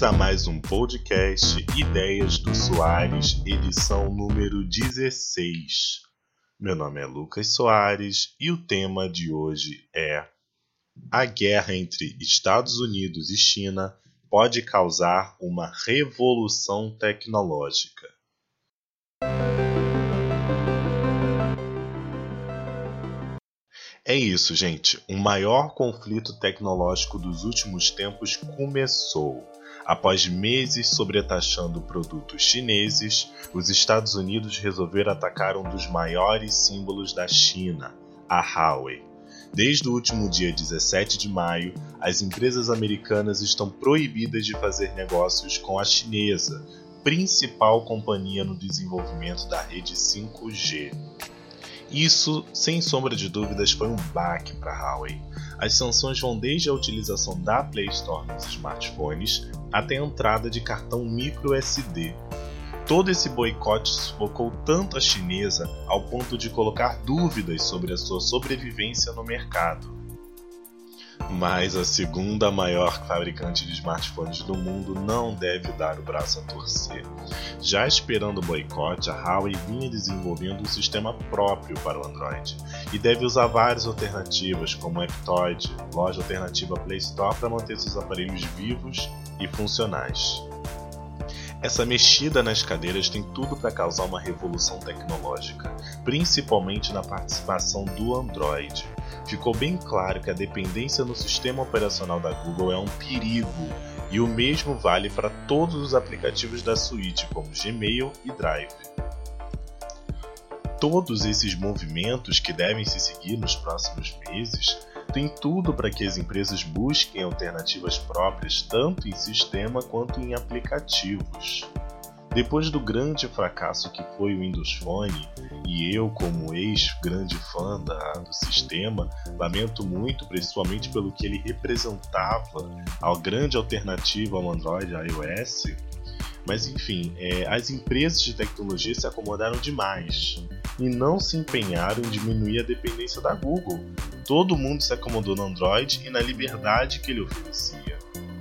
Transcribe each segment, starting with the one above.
Bem-vindos a mais um podcast Ideias do Soares, edição número 16. Meu nome é Lucas Soares e o tema de hoje é: A guerra entre Estados Unidos e China pode causar uma revolução tecnológica. É isso, gente. O maior conflito tecnológico dos últimos tempos começou. Após meses sobretaxando produtos chineses, os Estados Unidos resolveram atacar um dos maiores símbolos da China, a Huawei. Desde o último dia 17 de maio, as empresas americanas estão proibidas de fazer negócios com a chinesa, principal companhia no desenvolvimento da rede 5G. Isso, sem sombra de dúvidas, foi um baque para Huawei. As sanções vão desde a utilização da Play Store nos smartphones até a entrada de cartão micro SD. Todo esse boicote sufocou tanto a chinesa ao ponto de colocar dúvidas sobre a sua sobrevivência no mercado. Mas a segunda maior fabricante de smartphones do mundo não deve dar o braço a torcer. Já esperando o boicote, a Huawei vinha desenvolvendo um sistema próprio para o Android e deve usar várias alternativas, como o Aptoide, loja alternativa Play Store, para manter seus aparelhos vivos e funcionais. Essa mexida nas cadeiras tem tudo para causar uma revolução tecnológica, principalmente na participação do Android. Ficou bem claro que a dependência no sistema operacional da Google é um perigo, e o mesmo vale para todos os aplicativos da suíte, como Gmail e Drive. Todos esses movimentos que devem se seguir nos próximos meses tem tudo para que as empresas busquem alternativas próprias tanto em sistema quanto em aplicativos. Depois do grande fracasso que foi o Windows Phone, e eu, como ex-grande fã da, do sistema, lamento muito, principalmente pelo que ele representava, a grande alternativa ao Android iOS. Mas enfim, é, as empresas de tecnologia se acomodaram demais e não se empenharam em diminuir a dependência da Google. Todo mundo se acomodou no Android e na liberdade que ele oferecia.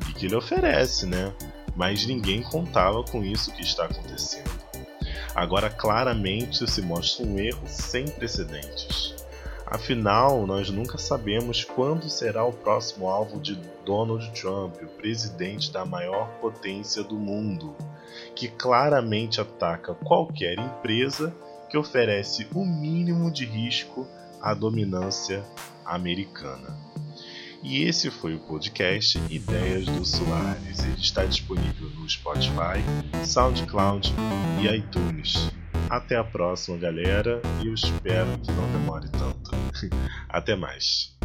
E que ele oferece, né? Mas ninguém contava com isso que está acontecendo. Agora claramente se mostra um erro sem precedentes. Afinal, nós nunca sabemos quando será o próximo alvo de Donald Trump, o presidente da maior potência do mundo, que claramente ataca qualquer empresa que oferece o mínimo de risco à dominância americana. E esse foi o podcast Ideias do Soares. Ele está disponível no Spotify, SoundCloud e iTunes. Até a próxima, galera, e eu espero que não demore tanto. Até mais.